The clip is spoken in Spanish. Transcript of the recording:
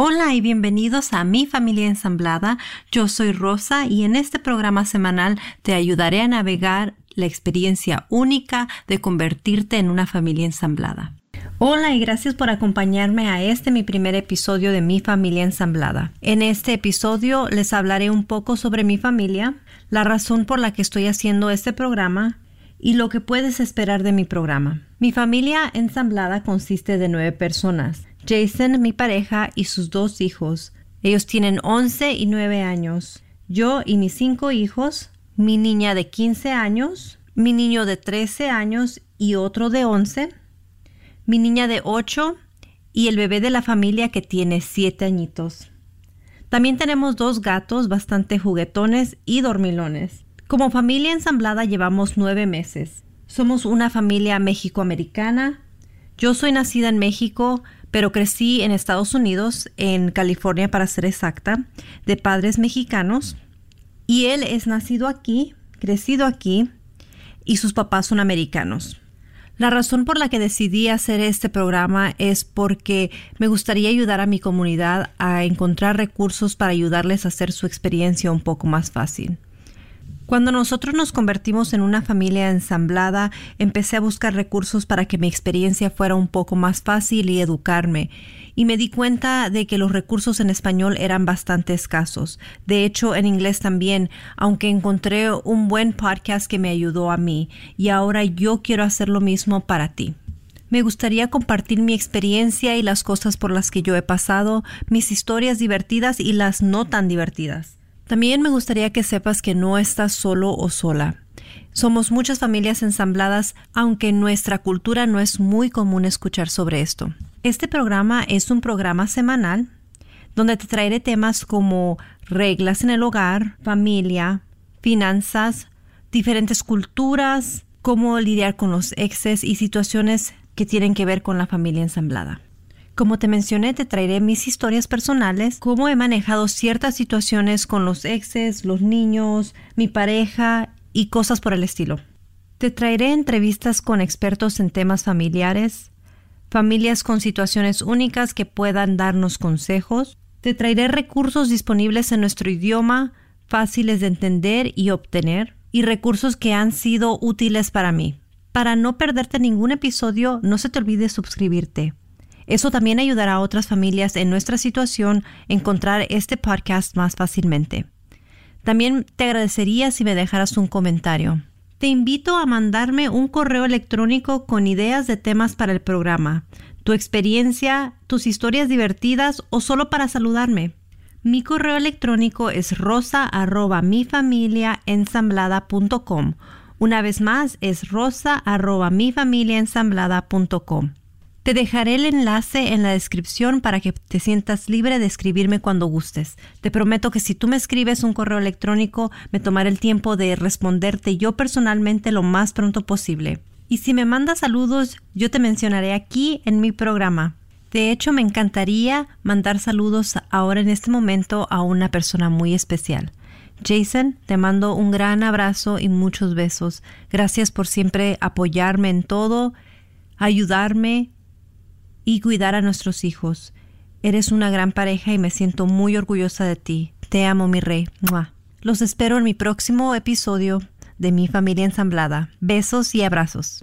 Hola y bienvenidos a Mi Familia Ensamblada. Yo soy Rosa y en este programa semanal te ayudaré a navegar la experiencia única de convertirte en una familia ensamblada. Hola y gracias por acompañarme a este mi primer episodio de Mi Familia Ensamblada. En este episodio les hablaré un poco sobre mi familia, la razón por la que estoy haciendo este programa y lo que puedes esperar de mi programa. Mi familia ensamblada consiste de nueve personas. Jason, mi pareja, y sus dos hijos. Ellos tienen 11 y 9 años. Yo y mis cinco hijos, mi niña de 15 años, mi niño de 13 años y otro de 11, mi niña de 8 y el bebé de la familia que tiene 7 añitos. También tenemos dos gatos bastante juguetones y dormilones. Como familia ensamblada llevamos nueve meses. Somos una familia mexicoamericana. Yo soy nacida en México, pero crecí en Estados Unidos, en California para ser exacta, de padres mexicanos. Y él es nacido aquí, crecido aquí, y sus papás son americanos. La razón por la que decidí hacer este programa es porque me gustaría ayudar a mi comunidad a encontrar recursos para ayudarles a hacer su experiencia un poco más fácil. Cuando nosotros nos convertimos en una familia ensamblada, empecé a buscar recursos para que mi experiencia fuera un poco más fácil y educarme. Y me di cuenta de que los recursos en español eran bastante escasos. De hecho, en inglés también, aunque encontré un buen podcast que me ayudó a mí. Y ahora yo quiero hacer lo mismo para ti. Me gustaría compartir mi experiencia y las cosas por las que yo he pasado, mis historias divertidas y las no tan divertidas. También me gustaría que sepas que no estás solo o sola. Somos muchas familias ensambladas, aunque en nuestra cultura no es muy común escuchar sobre esto. Este programa es un programa semanal donde te traeré temas como reglas en el hogar, familia, finanzas, diferentes culturas, cómo lidiar con los exes y situaciones que tienen que ver con la familia ensamblada. Como te mencioné, te traeré mis historias personales, cómo he manejado ciertas situaciones con los exes, los niños, mi pareja y cosas por el estilo. Te traeré entrevistas con expertos en temas familiares, familias con situaciones únicas que puedan darnos consejos. Te traeré recursos disponibles en nuestro idioma, fáciles de entender y obtener, y recursos que han sido útiles para mí. Para no perderte ningún episodio, no se te olvide suscribirte. Eso también ayudará a otras familias en nuestra situación a encontrar este podcast más fácilmente. También te agradecería si me dejaras un comentario. Te invito a mandarme un correo electrónico con ideas de temas para el programa, tu experiencia, tus historias divertidas o solo para saludarme. Mi correo electrónico es rosa arroba. Una vez más es rosa arroba. Te dejaré el enlace en la descripción para que te sientas libre de escribirme cuando gustes. Te prometo que si tú me escribes un correo electrónico, me tomaré el tiempo de responderte yo personalmente lo más pronto posible. Y si me mandas saludos, yo te mencionaré aquí en mi programa. De hecho, me encantaría mandar saludos ahora en este momento a una persona muy especial. Jason, te mando un gran abrazo y muchos besos. Gracias por siempre apoyarme en todo, ayudarme y cuidar a nuestros hijos. Eres una gran pareja y me siento muy orgullosa de ti. Te amo, mi rey. Los espero en mi próximo episodio de Mi Familia Ensamblada. Besos y abrazos.